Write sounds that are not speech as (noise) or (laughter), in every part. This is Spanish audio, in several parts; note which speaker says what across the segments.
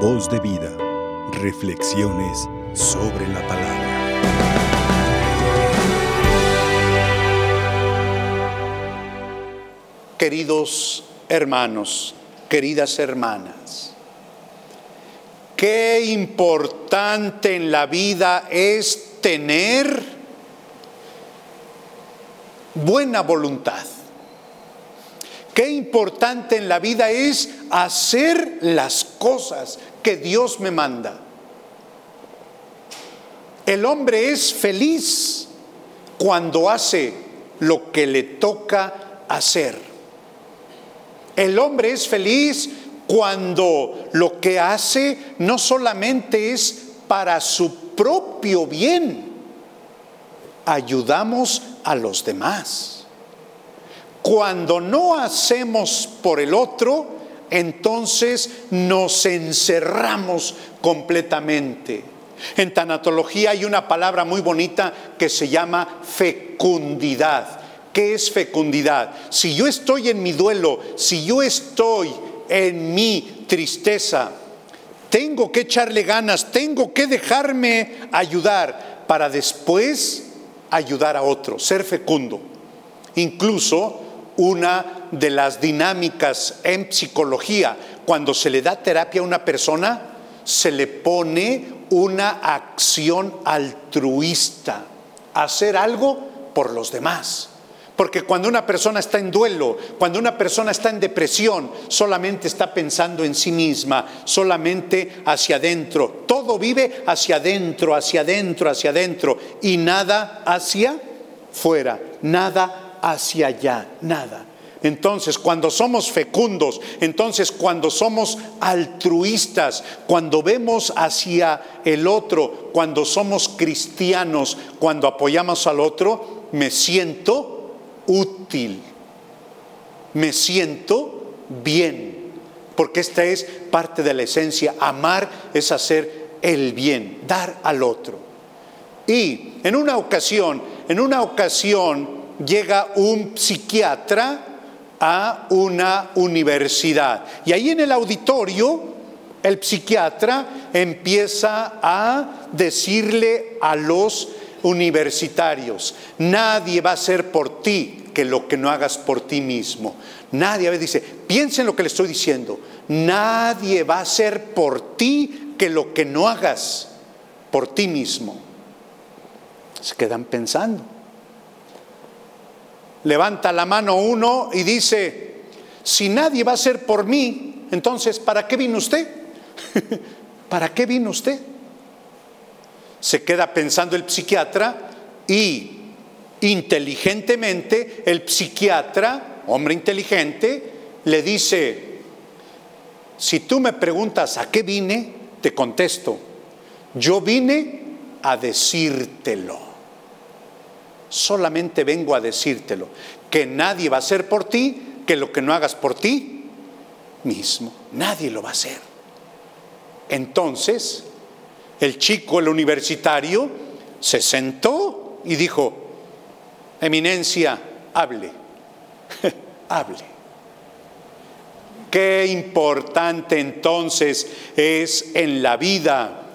Speaker 1: Voz de vida. Reflexiones sobre la palabra.
Speaker 2: Queridos hermanos, queridas hermanas, qué importante en la vida es tener buena voluntad. Qué importante en la vida es hacer las cosas que Dios me manda. El hombre es feliz cuando hace lo que le toca hacer. El hombre es feliz cuando lo que hace no solamente es para su propio bien, ayudamos a los demás. Cuando no hacemos por el otro, entonces nos encerramos completamente. En tanatología hay una palabra muy bonita que se llama fecundidad. ¿Qué es fecundidad? Si yo estoy en mi duelo, si yo estoy en mi tristeza, tengo que echarle ganas, tengo que dejarme ayudar para después ayudar a otro, ser fecundo. Incluso una de las dinámicas en psicología. Cuando se le da terapia a una persona, se le pone una acción altruista, hacer algo por los demás. Porque cuando una persona está en duelo, cuando una persona está en depresión, solamente está pensando en sí misma, solamente hacia adentro. Todo vive hacia adentro, hacia adentro, hacia adentro y nada hacia fuera, nada hacia allá, nada. Entonces, cuando somos fecundos, entonces cuando somos altruistas, cuando vemos hacia el otro, cuando somos cristianos, cuando apoyamos al otro, me siento útil, me siento bien, porque esta es parte de la esencia. Amar es hacer el bien, dar al otro. Y en una ocasión, en una ocasión, llega un psiquiatra a una universidad. Y ahí en el auditorio, el psiquiatra empieza a decirle a los universitarios, nadie va a hacer por ti que lo que no hagas por ti mismo. Nadie, a veces dice, piensen lo que le estoy diciendo, nadie va a hacer por ti que lo que no hagas por ti mismo. Se quedan pensando levanta la mano uno y dice, si nadie va a ser por mí, entonces, ¿para qué vino usted? (laughs) ¿Para qué vino usted? Se queda pensando el psiquiatra y inteligentemente el psiquiatra, hombre inteligente, le dice, si tú me preguntas a qué vine, te contesto, yo vine a decírtelo solamente vengo a decírtelo, que nadie va a hacer por ti, que lo que no hagas por ti mismo, nadie lo va a hacer. Entonces, el chico, el universitario, se sentó y dijo, Eminencia, hable, (laughs) hable. Qué importante entonces es en la vida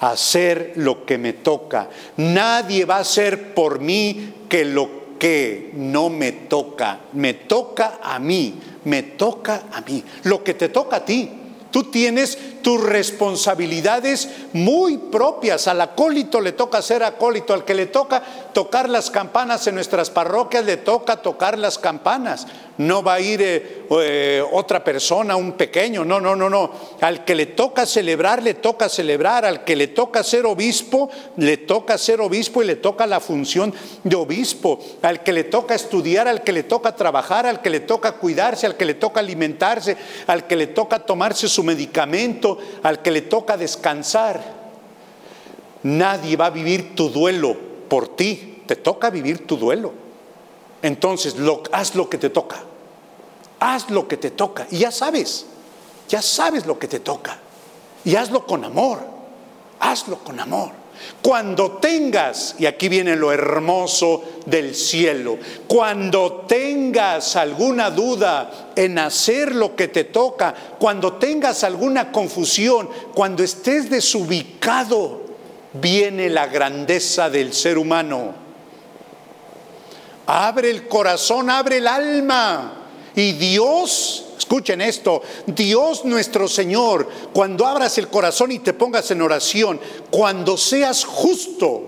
Speaker 2: hacer lo que me toca. Nadie va a hacer por mí que lo que no me toca. Me toca a mí, me toca a mí. Lo que te toca a ti. Tú tienes tus responsabilidades muy propias. Al acólito le toca ser acólito, al que le toca tocar las campanas en nuestras parroquias le toca tocar las campanas. No va a ir eh, eh, otra persona, un pequeño, no, no, no, no. Al que le toca celebrar, le toca celebrar. Al que le toca ser obispo, le toca ser obispo y le toca la función de obispo. Al que le toca estudiar, al que le toca trabajar, al que le toca cuidarse, al que le toca alimentarse, al que le toca tomarse su medicamento al que le toca descansar. Nadie va a vivir tu duelo por ti, te toca vivir tu duelo. Entonces, haz lo que te toca. Haz lo que te toca. Y ya sabes, ya sabes lo que te toca. Y hazlo con amor. Hazlo con amor. Cuando tengas, y aquí viene lo hermoso del cielo, cuando tengas alguna duda en hacer lo que te toca, cuando tengas alguna confusión, cuando estés desubicado, viene la grandeza del ser humano. Abre el corazón, abre el alma. Y Dios, escuchen esto, Dios nuestro Señor, cuando abras el corazón y te pongas en oración, cuando seas justo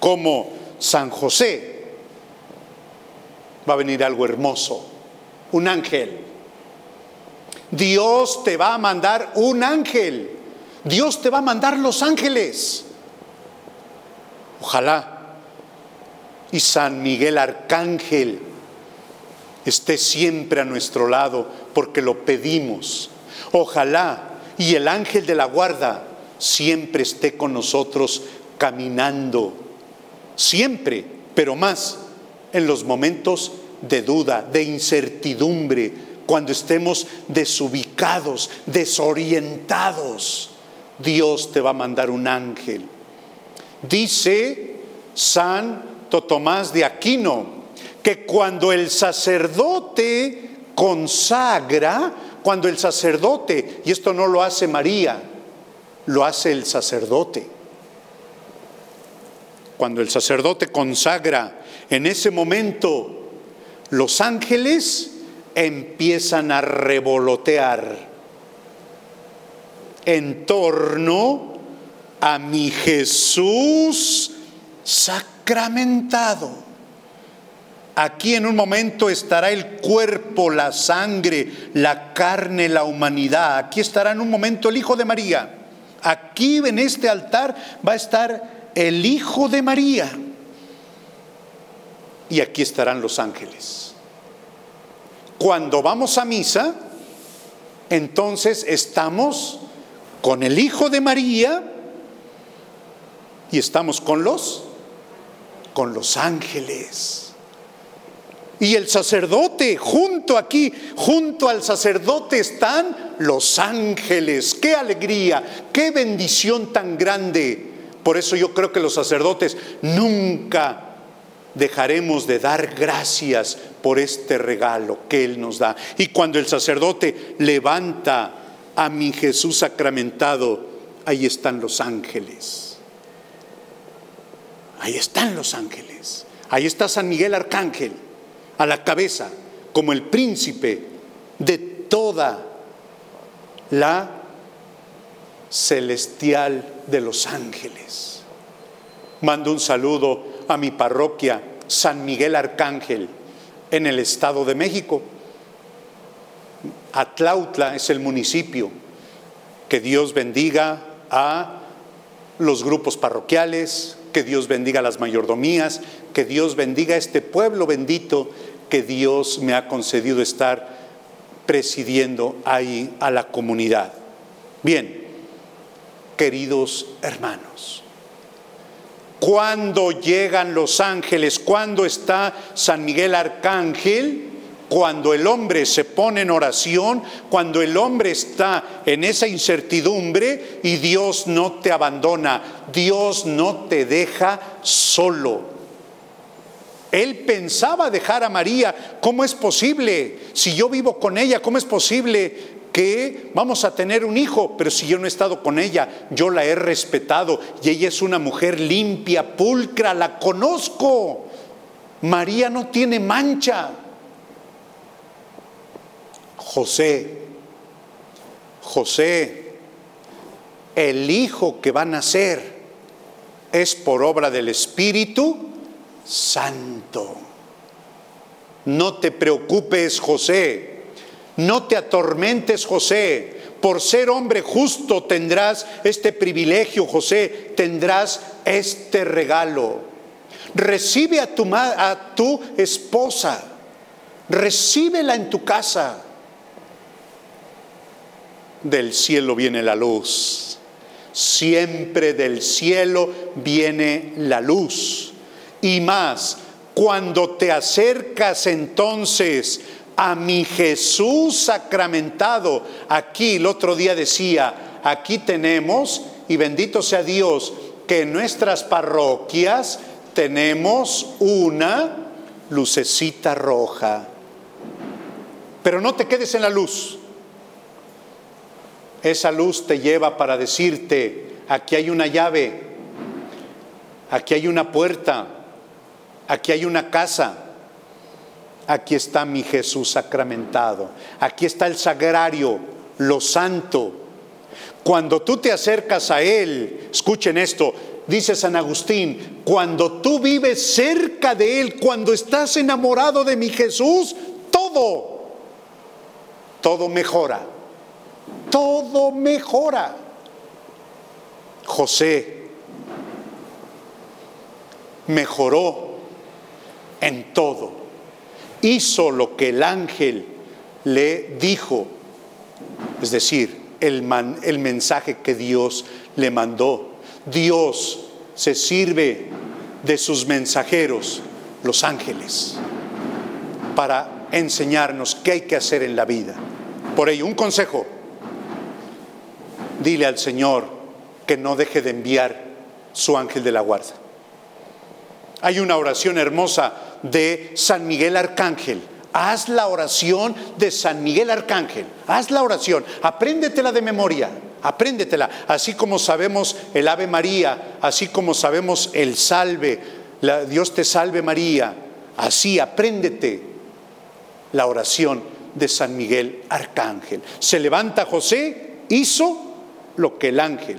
Speaker 2: como San José, va a venir algo hermoso, un ángel. Dios te va a mandar un ángel. Dios te va a mandar los ángeles. Ojalá. Y San Miguel Arcángel esté siempre a nuestro lado porque lo pedimos. Ojalá y el ángel de la guarda siempre esté con nosotros caminando, siempre, pero más en los momentos de duda, de incertidumbre, cuando estemos desubicados, desorientados. Dios te va a mandar un ángel. Dice Santo Tomás de Aquino, que cuando el sacerdote consagra, cuando el sacerdote, y esto no lo hace María, lo hace el sacerdote. Cuando el sacerdote consagra, en ese momento los ángeles empiezan a revolotear en torno a mi Jesús sacramentado. Aquí en un momento estará el cuerpo, la sangre, la carne, la humanidad. Aquí estará en un momento el Hijo de María. Aquí en este altar va a estar el Hijo de María. Y aquí estarán los ángeles. Cuando vamos a misa, entonces estamos con el Hijo de María y estamos con los con los ángeles. Y el sacerdote, junto aquí, junto al sacerdote están los ángeles. Qué alegría, qué bendición tan grande. Por eso yo creo que los sacerdotes nunca dejaremos de dar gracias por este regalo que Él nos da. Y cuando el sacerdote levanta a mi Jesús sacramentado, ahí están los ángeles. Ahí están los ángeles. Ahí está San Miguel Arcángel a la cabeza como el príncipe de toda la celestial de los ángeles. Mando un saludo a mi parroquia San Miguel Arcángel en el Estado de México. Atlautla es el municipio. Que Dios bendiga a los grupos parroquiales, que Dios bendiga las mayordomías, que Dios bendiga este pueblo bendito que Dios me ha concedido estar presidiendo ahí a la comunidad. Bien, queridos hermanos, cuando llegan los ángeles, cuando está San Miguel Arcángel, cuando el hombre se pone en oración, cuando el hombre está en esa incertidumbre y Dios no te abandona, Dios no te deja solo. Él pensaba dejar a María. ¿Cómo es posible? Si yo vivo con ella, ¿cómo es posible que vamos a tener un hijo? Pero si yo no he estado con ella, yo la he respetado y ella es una mujer limpia, pulcra, la conozco. María no tiene mancha. José, José, el hijo que va a nacer es por obra del Espíritu santo. No te preocupes, José. No te atormentes, José. Por ser hombre justo tendrás este privilegio, José. Tendrás este regalo. Recibe a tu, a tu esposa. Recíbela en tu casa. Del cielo viene la luz. Siempre del cielo viene la luz y más. Cuando te acercas entonces a mi Jesús sacramentado, aquí el otro día decía, aquí tenemos, y bendito sea Dios, que en nuestras parroquias tenemos una lucecita roja. Pero no te quedes en la luz. Esa luz te lleva para decirte, aquí hay una llave, aquí hay una puerta, aquí hay una casa, aquí está mi Jesús sacramentado, aquí está el sagrario, lo santo. Cuando tú te acercas a Él, escuchen esto, dice San Agustín, cuando tú vives cerca de Él, cuando estás enamorado de mi Jesús, todo, todo mejora todo mejora. José mejoró en todo. Hizo lo que el ángel le dijo, es decir, el, el mensaje que Dios le mandó. Dios se sirve de sus mensajeros, los ángeles, para enseñarnos qué hay que hacer en la vida. Por ello, un consejo dile al Señor que no deje de enviar su ángel de la guarda. Hay una oración hermosa de San Miguel Arcángel. Haz la oración de San Miguel Arcángel. Haz la oración. Apréndetela de memoria. Apréndetela. Así como sabemos el Ave María, así como sabemos el salve, Dios te salve María. Así apréndete la oración de San Miguel Arcángel. Se levanta José, hizo lo que el ángel.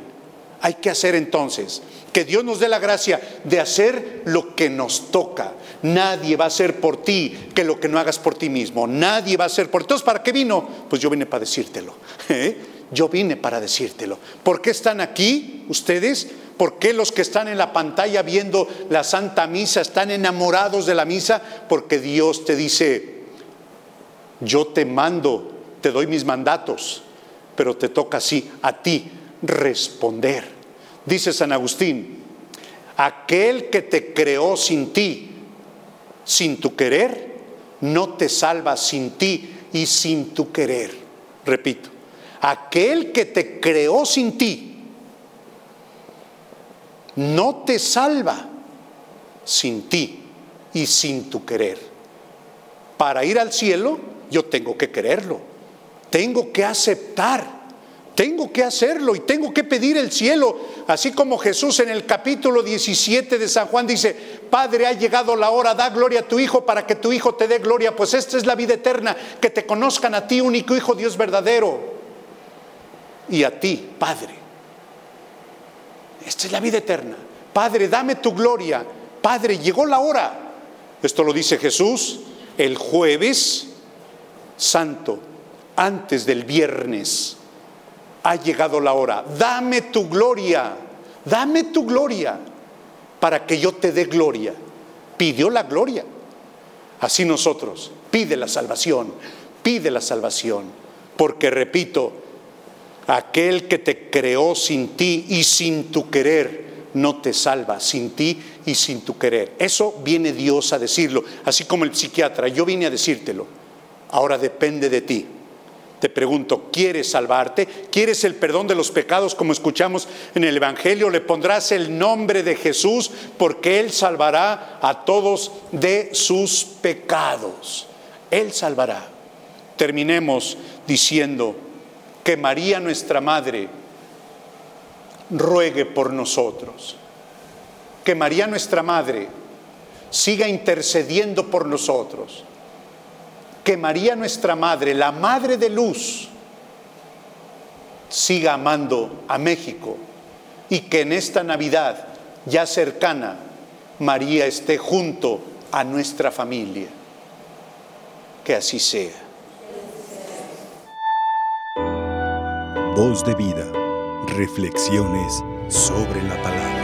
Speaker 2: Hay que hacer entonces que Dios nos dé la gracia de hacer lo que nos toca. Nadie va a hacer por ti que lo que no hagas por ti mismo. Nadie va a hacer por ti. Entonces, ¿para qué vino? Pues yo vine para decírtelo. (laughs) ¿eh? Yo vine para decírtelo. ¿Por qué están aquí ustedes? ¿Por qué los que están en la pantalla viendo la Santa Misa están enamorados de la misa? Porque Dios te dice, yo te mando, te doy mis mandatos pero te toca así a ti responder. Dice San Agustín, aquel que te creó sin ti, sin tu querer, no te salva sin ti y sin tu querer. Repito, aquel que te creó sin ti, no te salva sin ti y sin tu querer. Para ir al cielo, yo tengo que quererlo tengo que aceptar. Tengo que hacerlo y tengo que pedir el cielo, así como Jesús en el capítulo 17 de San Juan dice, Padre, ha llegado la hora, da gloria a tu Hijo para que tu Hijo te dé gloria, pues esta es la vida eterna, que te conozcan a ti, único Hijo, Dios verdadero, y a ti, Padre. Esta es la vida eterna. Padre, dame tu gloria. Padre, llegó la hora. Esto lo dice Jesús el jueves santo antes del viernes. Ha llegado la hora. Dame tu gloria, dame tu gloria para que yo te dé gloria. Pidió la gloria. Así nosotros, pide la salvación, pide la salvación. Porque repito, aquel que te creó sin ti y sin tu querer, no te salva sin ti y sin tu querer. Eso viene Dios a decirlo, así como el psiquiatra, yo vine a decírtelo. Ahora depende de ti. Te pregunto, ¿quieres salvarte? ¿Quieres el perdón de los pecados como escuchamos en el Evangelio? Le pondrás el nombre de Jesús porque Él salvará a todos de sus pecados. Él salvará. Terminemos diciendo que María nuestra Madre ruegue por nosotros. Que María nuestra Madre siga intercediendo por nosotros que María nuestra Madre, la Madre de Luz, siga amando a México y que en esta Navidad ya cercana María esté junto a nuestra familia. Que así sea.
Speaker 1: Voz de vida. Reflexiones sobre la palabra.